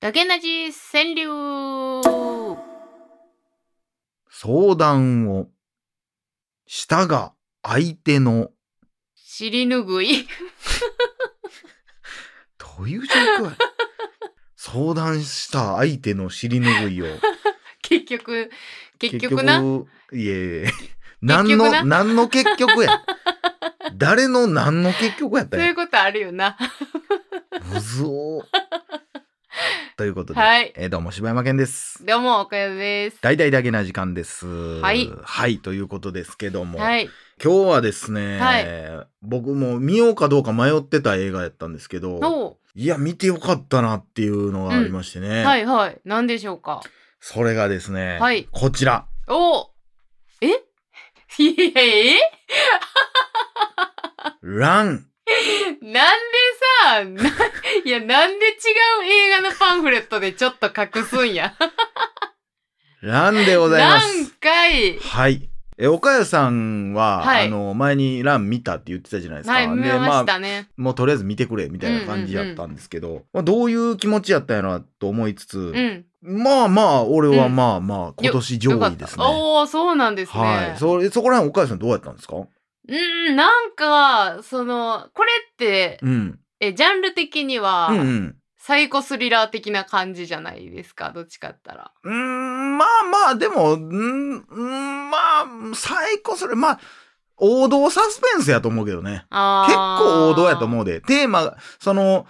だけなじ川柳相談をしたが相手の尻拭い。どういう状況や？相談した相手の尻拭いを。結局、結局な？いえいえ。何の何の結局や？誰の何の結局やったんや。そういうことあるよな。むずお ということで、はい。えーどうも柴山健です。どうも、岡谷です。大々だけな時間です。はい。はいということですけども、はい。今日はですね、はい。僕も見ようかどうか迷ってた映画やったんですけどおいや見てよかったなっていうのがありましてね、はいはい。何でしょうか？それがですね、はい。こちら。おえ？いや、え「ランなんでさ、な いや、なんで違う映画のパンフレットでちょっと隠すんや。」ランでございま何す。回？はいえ岡谷さんは、はいあの前にラン見たって言ってたじゃないですか。はい、見でましたね。もうとりあえず見てくれみたいな感じやったんですけど、まあ、どういう気持ちやったんやろなと思いつつ、うん。まあまあ俺はうんまあまあ今年上位ですね。おー、そうなんですね。はい。それそこら辺岡谷さんどうやったんですか？うん、なんか、その、これって、うん。え、ジャンル的には、うんうん。サイコスリラー的な感じじゃないですか、どっちかったら。うーん、まあまあ、でも、うん、うんまあ、最高それ、まあ、王道サスペンスやと思うけどね。あ結構王道やとう。思うで。テーマが、その、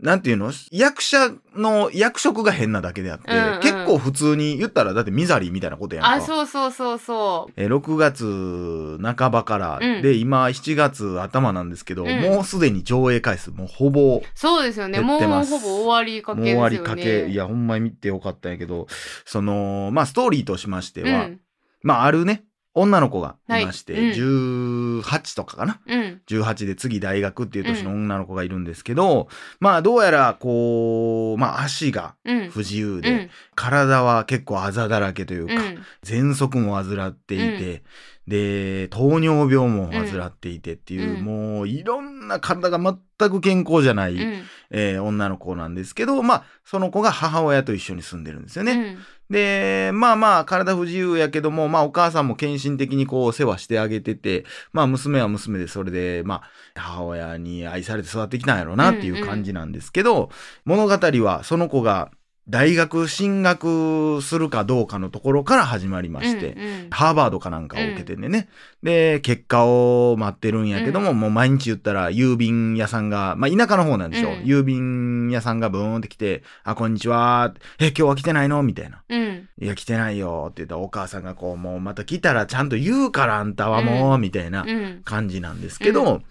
なんていうの？役者の役職が変なだけであって、うんうん結構普通に言ったら、だってミザリーみたいなことやんか。あ、そうそうそうそう。えー6月半ばから、うんで、今7月頭なんですけど、うんもうすでに上映回数、もうほぼ、そうですよね。減もうほぼ終わりかけですよね。終わりかけ、いや、ほんまに見てよかったんやけど、その、まあ、ストーリーとしましては、うん。まあ、あるね、女の子がいまして、はい18とかかな？うん。18で次大学っていう年の女の子がいるんですけど、まあ、どうやら、こう、まあ、足がうん。不自由で、うん。体は結構あざだらけというか、うん。喘息も患っていて、で、糖尿病も患っていてっていう、うんもういろんな体が全く健康じゃない、うん。えー女の子なんですけど、まあ、その子が母親と一緒に住んでるんですよね。うん。で、まあまあ、体不自由やけども、まあお母さんも献身的にこう世話してあげてて、まあ娘は娘でそれで、まあ母親に愛されて育ってきたんやろうなっていう感じなんですけど、物語はその子が大学進学するかどうかのところから始まりまして、うんハーバードかなんかを受けてんでね。で、結果を待ってるんやけども、もう毎日言ったら郵便屋さんが、まあ田舎の方なんですよ。うん郵便屋さんがブーンって来て、あ、こんにちは。え、今日は来てないの？みたいな。うん。いや、来てないよ。って言ったらお母さんがこう、もうまた来たらちゃんと言うからあんたはもう、みたいなうん。感じなんですけど、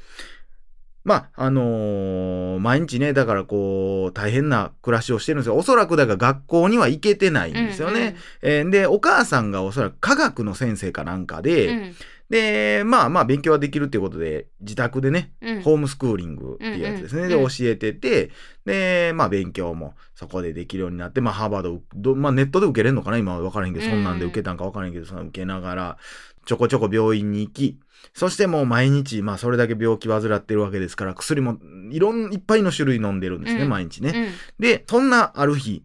まあ、あのー毎日ね、だからこう、大変な暮らしをしてるんですよ。おそらくだから学校には行けてないんですよね。えーで、お母さんがおそらく科学の先生かなんかうん。で、うん。で、まあまあ勉強はできるっていうことで、自宅でね、うん。ホームスクーリングっていうやつですね。うんうんうんで、教えてて、で、まあ勉強もそこでできるようになって、まあハーバードど、まあネットで受けれるのかな？今は分からへんけど、そんなんで受けたんか分からへんけど、その受けながら、ちょこちょこ病院に行き、そしてもう毎日、まあそれだけ病気患ってるわけですから、薬もいろん、いっぱいの種類飲んでるんですね、うん毎日ね。うん。で、そんなある日、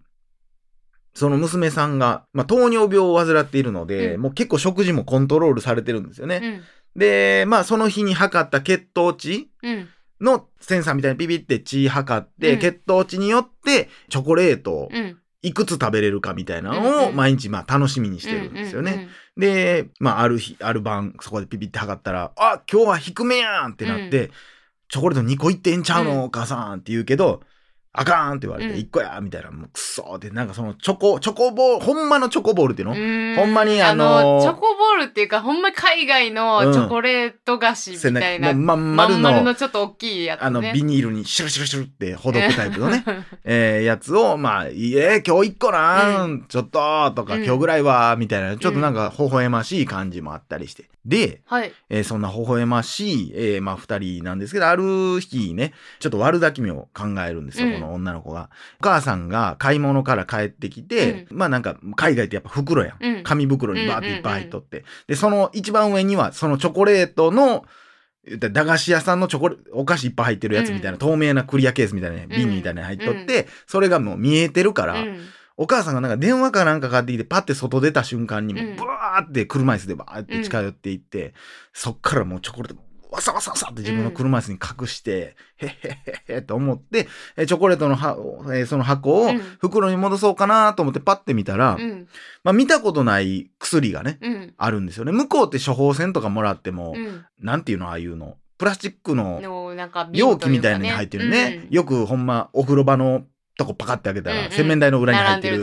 その娘さんが、まあ、糖尿病を患っているので、うんもう結構食事もコントロールされてるんですよね。うん。で、まあ、その日に測った血糖値うん。のセンサーみたいにピピって血測って、うん血糖値によってチョコレートをうん。いくつ食べれるかみたいなうんのをうん毎日まあ楽しみにしてるんですよね。で、まあ、ある日、ある晩、そこでピピって測ったら、あ、今日は低めやんってなって、チョコレート2個いってんちゃうの、うんお母さんって言うけど、あかんって言われて、うん1個やみたいな、もうくそーって、なんかそのチョコ、チョコボール、ほんまのチョコボールっていうの、うん。ほんまにあのーチョコボールっていうか、ほんま海外のチョコレート菓子みたいな。もうまんま丸の、ん丸のちょっと大きいやつね。あの、ビニールにシュルシュルシュルってほどくタイプのね、えーやつを、まあ、いえ、今日1個な、うちょっと、とか、うん今日ぐらいは、みたいな、ちょっとなんか、微笑ましい感じもあったりして。で、はい。えーそんな微笑ましい、えーまあ、二人なんですけど、ある日ね、ちょっと悪巧みを考えるんですよ、うんこの女の子が。お母さんが買い物から帰ってきて、まあなんか、海外ってやっぱ袋やん。うん。紙袋にバーっていっぱい入っとって。で、その一番上には、そのチョコレートの、駄菓子屋さんのチョコレお菓子いっぱい入ってるやつみたいな、透明なクリアケースみたいなね、瓶みたいなの入っとって、それがもう見えてるから、うんお母さんがなんか電話かなんかかかってきて、パッて外出た瞬間にもブワーって車椅子でバーって近寄っていって、そっからもうチョコレート、わさわさわさって自分の車椅子に隠して、へっへっへっへと思って、えチョコレートのは、えーその箱をうん袋に戻そうかなと思ってパッて見たら、うんまあ見たことない薬がね、うんあるんですよね。向こうって処方箋とかもらっても、うんなんていうのああいうの。プラスチックの容器みたいなのに入ってるね。うんよくほんまお風呂場のとこパカって開けたら、うんうん洗面台の裏に入ってる。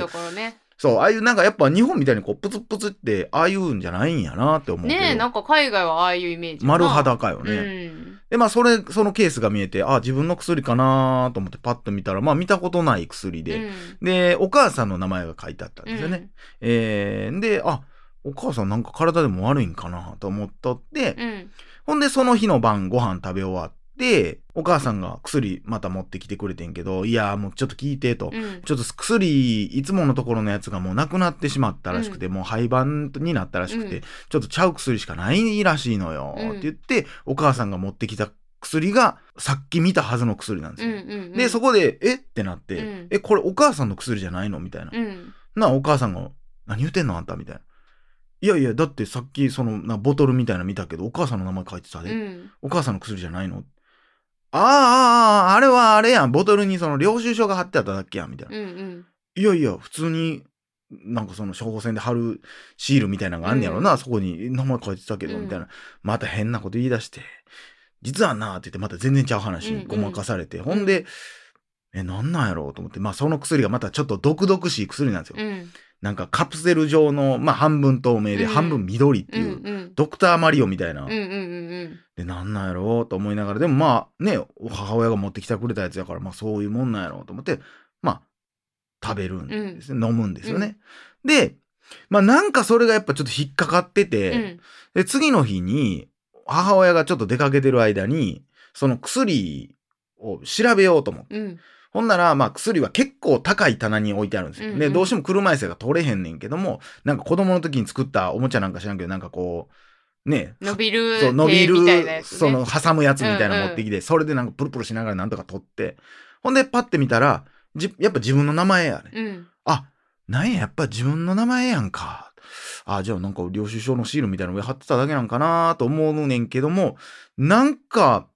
そう、ああいうなんかやっぱ日本みたいにこうプツプツってああいうんじゃないんやなって思うけど。ねえなんか海外はああいうイメージ丸裸よよね。で、まあそれ、そのケースが見えて、あ、自分の薬かなと思ってパッと見たら、まあ見たことない薬で、で、お母さんの名前が書いてあったんですよね。えー、で、あ、お母さんなんか体でも悪いんかなと思っとって、うんうん。ほんでその日の晩ご飯食べ終わって、お母さんが薬また持ってきてくれてんけど、いや、もうちょっと聞いてと。うん。ちょっと薬、いつものところのやつがもうなくなってしまったらしくて、もう廃盤になったらしくて、うん。ちょっとちゃう薬しかないらしいのよ、うん。って言って、お母さんが持ってきた薬が、さっき見たはずの薬なんですよ。うんうんうん。で、そこで、え？ってなって、うん。え、これお母さんの薬じゃないの？みたいな。うん。な、お母さんが、何言ってんのあんた？みたいな。いやいや、だってさっきそのなボトルみたいなの見たけど、お母さんの名前書いてたで。うん。お母さんの薬じゃないの？ああ、ああ、あれはあれやん。ボトルにその領収書が貼ってあっただけやん。みたいな。うんうんいやいや、普通に、なんかその処方箋で貼るシールみたいなのがあんねやろな、うんそこに名前書いてたけど、うんみたいな。また変なこと言い出して、実はなって言ってまた全然ちゃう話にうんうんごまかされて、ほんで、え、なんなんやろうと思って、まあその薬がまたちょっと毒々しい薬なんですよ。うんなんかカプセル状の、まあ半分透明でうん半分緑ってうんいう、うんドクターマリオみたいな。うんうんうんで、なんなんやろうと思いながら、でもまあね、母親が持ってきてくれたやつやから、まあそういうもんなんやろうと思って、まあ、食べるんですね。飲むんですよね。で、まあなんかそれがやっぱちょっと引っかかってて、うんで、次の日に、母親がちょっと出かけてる間に、その薬を調べようと思って。うんほんなら、まあ薬は結構高い棚に置いてあるんですよ。で、うんうん。どうしても車椅子が取れへんねんけども、なんか子供の時に作ったおもちゃなんか知らんけど、なんかこう、ね、伸びるそう、伸びる、つね。その、挟むやつみたいなうんうんの持ってきて、それでなんかプルプルしながらなんとか取って、ほんでパッて見たら、じ、やっぱ自分の名前やね。うん。あ、なんや、やっぱ自分の名前やんか。あ、じゃあなんか領収書のシールみたいなの上貼ってただけなんかなと思うねんけども、なんか、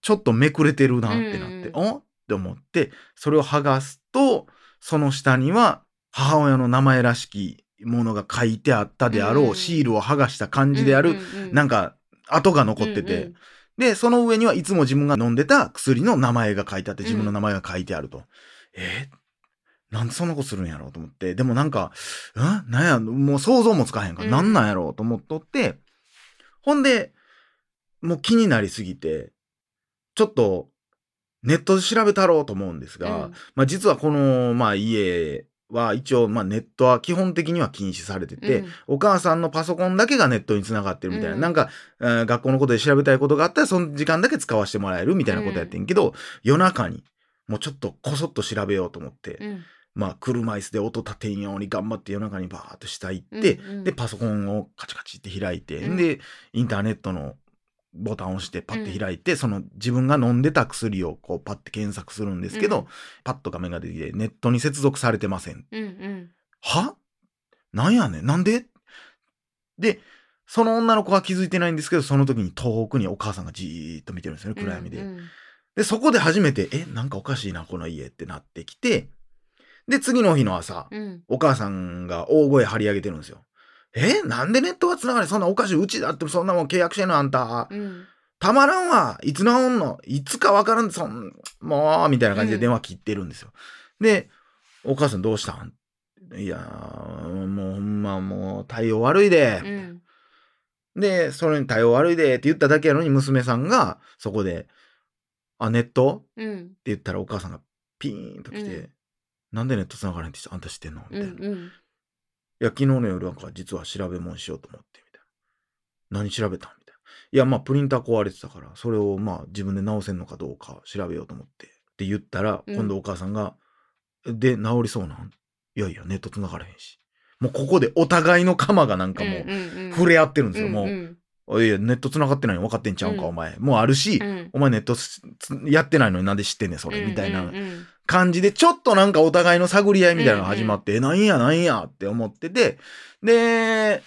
ちょっとめくれてるなってなって、うん。おって思って、それを剥がすと、その下には母親の名前らしきものが書いてあったであろう、うん。シールを剥がした感じである、なんかか、跡が残ってて、で、その上にはいつも自分が飲んでた薬の名前が書いてあって、自分の名前が書いてあると。え？ーなんでそんなことするんやろうと思って。でもなんか、ん？なんや、もう想像もつかへんから、うん。なんなんやろうと思っとって、ほんで、もう気になりすぎて、ちょっと、ネットで調べたろうと思うんですが、うん。まあ実はこの、まあ家は一応、まあネットは基本的には禁止されてて、うん。お母さんのパソコンだけがネットにつながってるみたいな、うん。なんか、えー学校のことで調べたいことがあったら、その時間だけ使わせてもらえるみたいなことやってんけど、夜中に、もうちょっとこそっと調べようと思って、うん。まあ、車椅子で音立てんように頑張って夜中にバーっと下行って、うんうん。で、パソコンをカチカチって開いて、うん。で、インターネットのボタンを押してパッて開いて、その自分が飲んでた薬をこうパッて検索するんですけど、うん。パッと画面が出てきて、ネットに接続されてません。うんうん。は？なんやねん。なんで？で、その女の子は気づいてないんですけど、その時に遠くにお母さんがじーっと見てるんですよね、暗闇で。うんうん。で、そこで初めて、え、なんかおかしいな、この家ってなってきて、で、次の日の朝、うん。お母さんが大声張り上げてるんですよ。えなんでネットが繋がりそんなおかしいうちだってそんなもん契約してんのあんた。うん。たまらんわ。いつ治んの。いつかわからん。そん、もう、みたいな感じで電話切ってるんですよ。で、お母さんどうしたん？いやー、もうほんまもう対応悪いで。うん。で、それに対応悪いでって言っただけやのに娘さんがそこで、あ、ネット？ってうん言ったらお母さんがピーンと来て、うん。なんでネット繋がらへんってあんた知ってんの？みうたいな。いんうんや、昨日の夜なんか実は調べ物しようと思って、みたいな。何調べたん？みたいな。いや、まあ、プリンター壊れてたから、それをまあ、自分で直せんのかどうか調べようと思って。って言ったら、うん今度お母さんが、で、治りそうなん？いやいや、ネット繋がれへんし。もうここでお互いの鎌がなんかもう、触れ合ってるんですよ、もう。いや、ネット繋がってないの分かってんちゃうんか、うんお前。もうあるし、うんお前ネットやってないのになんで知ってんねん、それ、みたいなうんうんうん感じで、ちょっとなんかお互いの探り合いみたいなのが始まって、えなんやなんやって思ってて、で、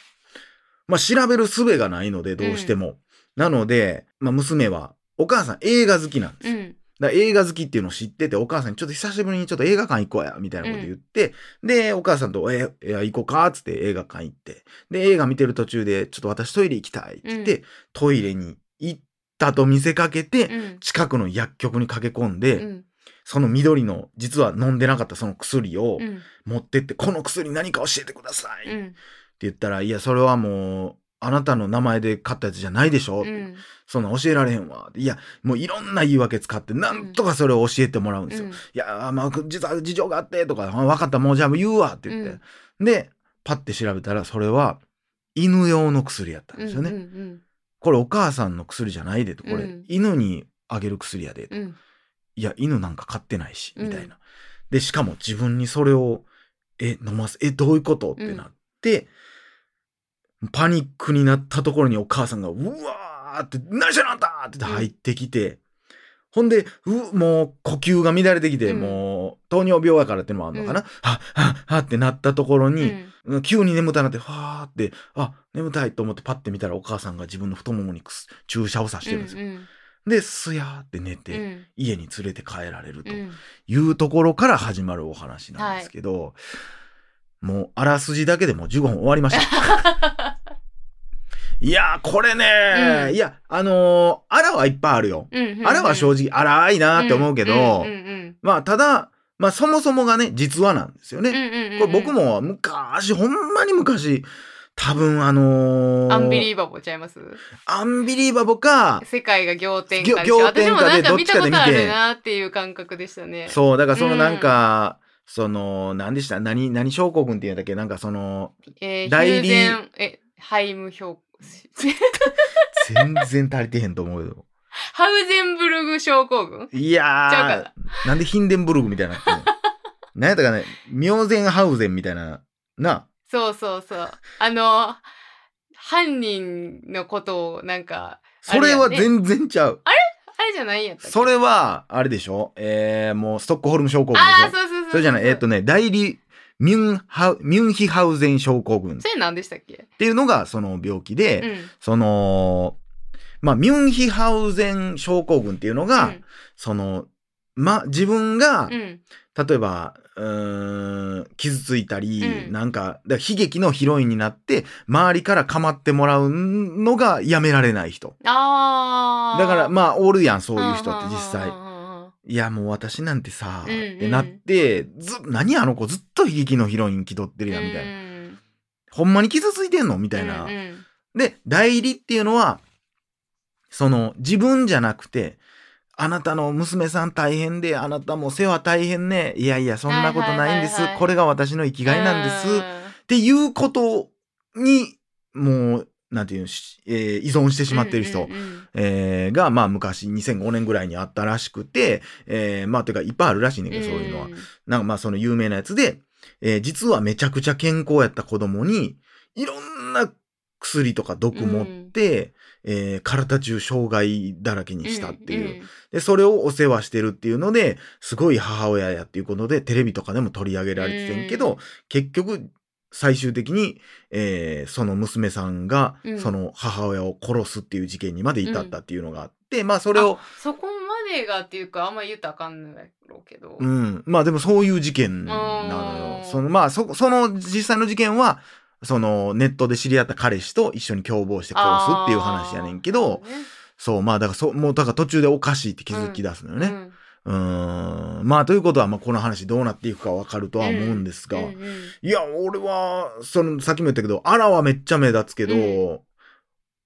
まあ調べる術がないので、どうしても。なので、まあ娘は、お母さん映画好きなんですよ。うんだ映画好きっていうのを知ってて、お母さんにちょっと久しぶりにちょっと映画館行こうや、みたいなこと言って、で、お母さんと、え、いや、行こうか、つって映画館行って、で、映画見てる途中で、ちょっと私トイレ行きたいって言って、うトイレに行ったと見せかけて、うん。近くの薬局に駆け込んで、うん。その緑の、実は飲んでなかったその薬をうん。持ってって、この薬何か教えてください、ってうん。言ったら、いや、それはもう、あなたの名前で買ったやつじゃないでしょ、う。ん。そんな教えられへんわ。いや、もういろんな言い訳使って、なんとかそれを教えてもらうんですよ。うん。いや、まあ、実は事情があって、とか、あ分かった、もうじゃあ言うわ、って言って。で、パッて調べたら、それは、犬用の薬やったんですよね。うんうんこれお母さんの薬じゃないでと、これ、うん。犬にあげる薬やでと。うんうん。いや、犬なんか飼ってないし、うん。みたいな。で、しかも自分にそれを、え、飲ます、え、どういうこと？ってなって、パニックになったところにお母さんが、うわーって、何してんのあんたって入ってきて、ほんで、う、もう呼吸が乱れてきて、うん。もう糖尿病やからってのもあるのかな、はっ、はっ、はっってなったところに、うん。急に眠たなって、はーって、あ、眠たいと思ってパッて見たらお母さんが自分の太ももに注射を刺してるんですよ。うんで、すやーって寝うて、ん。家に連れて帰られるとうん。いうところから始まるお話なんですけど、もうあらすじだけでもう15分終わりました。いやー、これねー、うん。いや、あのー、あらはいっぱいあるよ。うんうんあらは正直荒いなーって思うけど、うんうんうんまあ、ただ、まあ、そもそもがね、実話なんですよね。うんうんうんこれ僕も昔、ほんまに昔、多分あのー、アンビリーバボーちゃいます？アンビリーバボか、世界が仰天下でし仰ょ天下で私もなんか見たことあどっちかで見てるなっていう感覚でしたね。そう、だからそのなんか、その、何でした？何、何症候群って言うんだっけ？なんかその、えー、代理え、ハイム症、全然足りてへんと思うよ。ハウゼンブルグ症候群？いやー、なんでヒンデンブルグみたいになってん やったかね、ミョーゼンハウゼンみたいな、な、そうそうそう。あの、犯人のことをなんか、それは全然ちゃう。あれ？じゃないんやそれは、あれでしょ？えー、もうストックホルム症候群ああ、でしょ？そうそうそうう。それじゃない、えっ、とね、代理、ミュンハウ、ミュンヒハウゼン症候群っそれ何でしたっけ？ていうのがその病気で、うん。その、まあ、ミュンヒハウゼン症候群っていうのが、うんその、ま、自分が、うん。例えば、うーん、傷ついたり、うんなんか、だから悲劇のヒロインになって、周りから構ってもらうのがやめられない人。ああ。だから、まあ、おるやん、そういう人って実うん際いや、もう私なんてさ、うんうんってなって、ず、何あの子ずっと悲劇のヒロイン気取ってるやん、みたいな。な。ほんまに傷ついてんのみたいな。うんうんで、代理っていうのは、その、自分じゃなくて、あなたの娘さん大変で、あなたも世話大変ね。いやいや、そんなことないんです。はいはいはいはいこれが私の生きがいなんです。っていうことに、もう、なんていうえー依存してしまってる人、うんうんうん。えーが、まあ昔2005年ぐらいにあったらしくて、えーまあてかいっぱいあるらしいねんけど、そういうのは。なんかまあその有名なやつで、えー実はめちゃくちゃ健康やった子供に、いろんな薬とか毒持って、えー体中障害だらけにしたっていう。で、それをお世話してるっていうので、すごい母親やっていうことで、テレビとかでも取り上げられててんけど、うん。結局、最終的に、えーその娘さんがう、んその母親を殺すっていう事件にまで至ったっていうのがあって、まあそれを、そこまでがっていうかあんま言うたらあかんのやろうけど。うん。まあでもそういう事件なのよ。うんその、まあそ、その実際の事件は、そのネットで知り合った彼氏と一緒に共謀して殺すっていう話やねんけど、そう、まあだからそ、もうだから途中でおかしいって気づき出すのよね。うんうーん。まあということは、まあこの話どうなっていくかわかるとは思うんですが、うんうん。いや、俺は、その、さっきも言ったけど、アラはめっちゃ目立つけど、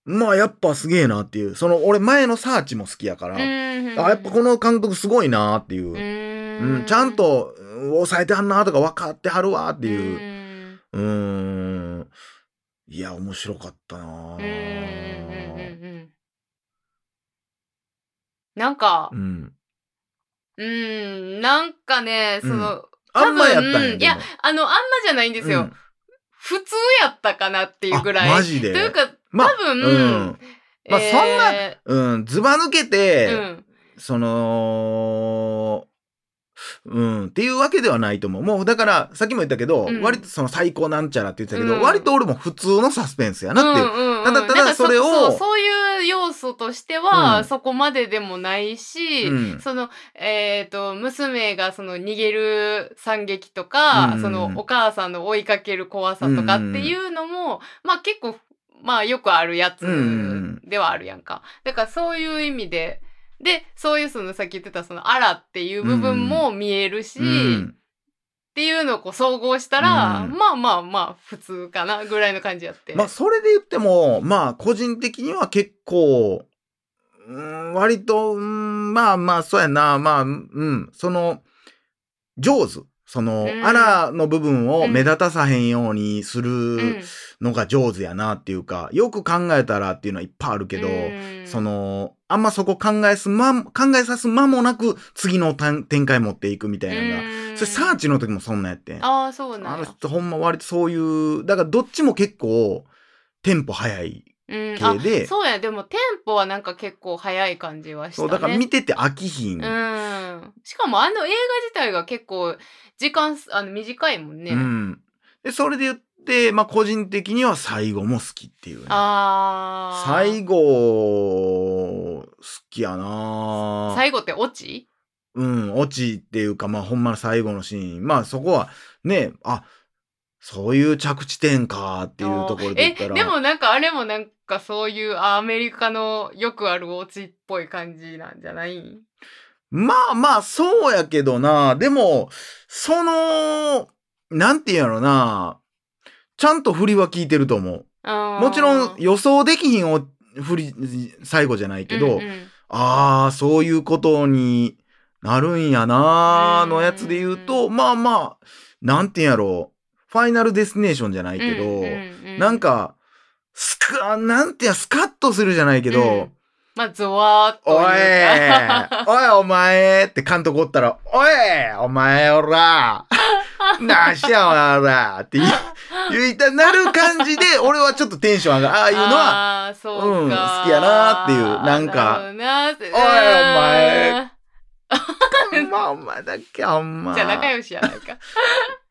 まあやっぱすげえなっていう、その、俺前のサーチも好きやから、うんうんあ、やっぱこの監督すごいなっていう、ううん。ん、ちゃんとうん抑えてはんなとか分かってはるわってういう、ん。うーん、いや、面白かったなうんうんうんうんうん。なんかう、ん。うん、なんかね、その、あんまやったんや、いやあの、あんまじゃないんですよ。うん普通やったかなっていうぐらい。あマジで？というか、まあ、多分、うん。まあえーそんなうん、ずば抜けて、うん。その、うん、っていうわけではないと思う。もう、だから、さっきも言ったけど、うん割とその最高なんちゃらって言ってたけど、うん割と俺も普通のサスペンスやなっていう。うんうんうんただただそれをそうそういう要素としては、うん。そこまででもないし、うん。その、えっ、と、娘がその逃げる惨劇とか、うん。そのお母さんの追いかける怖さとかっていうのも、まあ結構、まあよくあるやつうん。ではあるやんか。だからそういう意味で、で、そういうそのさっき言ってたそのアラっていう部分も見えるし、うんっていうのをこう総合したら、うん。まあまあまあ普通かなぐらいの感じやって。まあ、それで言っても、まあ、個人的には結構、うん、割と、うん、まあまあ、そうやな、まあ、うん、その、上手。その、うん。アラの部分をうん。目立たさへんようにすうるんのが上手やなっていうか、よく考えたらっていうのはいっぱいあるけど、うん。その、あんまそこ考えすま、考えさす間もなく次の展展開持っていくみたいなのが、うんそれサーチの時もそんなんやってん。ああそうなんや。あの人ほんま割とそういう、だからどっちも結構テンポ早いうん、あ系で、そうや。でもテンポはなんか結構早い感じはしたね。そうだから見てて飽きひん。うん。しかもあの映画自体が結構時間あの短いもんね、うん。で、それで言って、まあ個人的には最後も好きっていうね。ああ最後、好きやな最後ってオチ？うん、オチっていうか、まあほんまの最後のシーン。まあそこはね、あ、そういう着地点かっていうところで言ったら。えでもなんかあれもなんかそういうあアメリカのよくあるオチっぽい感じなんじゃない？まあまあ、そうやけどな。でも、その、なんていうんやろな。ちゃんと振りは効いてると思う。ももちろん予想できひんお振り、最後じゃないけど、うんうんああ、そういうことになるんやなーのやつで言うと、まあまあ、なんていうんやろファイナルデスティネーションじゃないけど、うんうんうん。なんか、スカ、なんてや、スカッとするじゃないけど、うん。まあゾワーっとおいおいお前って監督おったら、おいお前おら。なしやおらって言いたなる感じで、俺はちょっとテンション上がる。ああいうのは、うか、うん好きやなっていうなんか。おいお前 まあお前だけあんま。じゃあ仲良しやないか。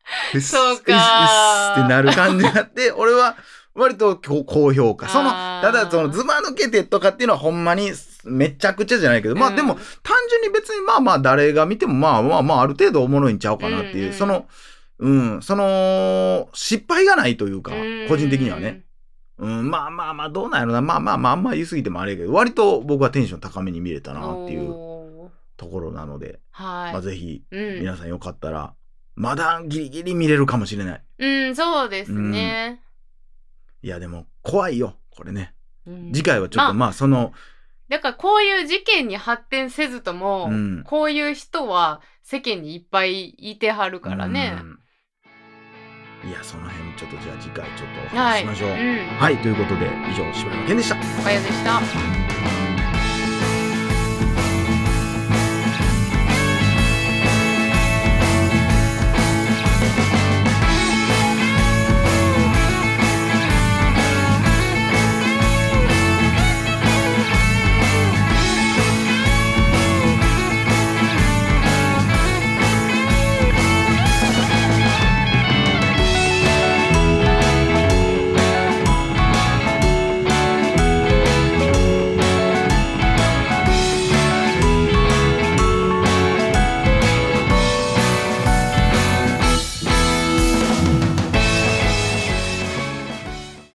そうかうっってなる感じになって、俺は割と高高評価。その、ただそのズバ抜けてとかっていうのはほんまにめちゃくちゃじゃないけど、まあうんでも単純に別にまあまあ誰が見てもまあまあまあある程度おもろいんちゃうかなっていう、うんうんその、うん、その、失敗がないというかうん、個人的にはね。うん、まあまあまあどうなんやろな。まあまあまああんま言い過ぎてもあれやけど、割と僕はテンション高めに見れたなっていうところなので、はい。まあぜひうん、皆さんよかったら、まだギリギリ見れるかもしれない。うん、そうですね。いやでも怖いよ、これね。うん次回はちょっとまあまあその、だからこういう事件に発展せずとも、うんこういう人は世間にいっぱいいてはるからね。うんいや、その辺ちょっとじゃあ次回ちょっとお話ししましょう。うん。はい、ということで以上、柴山健でした。おかよでした。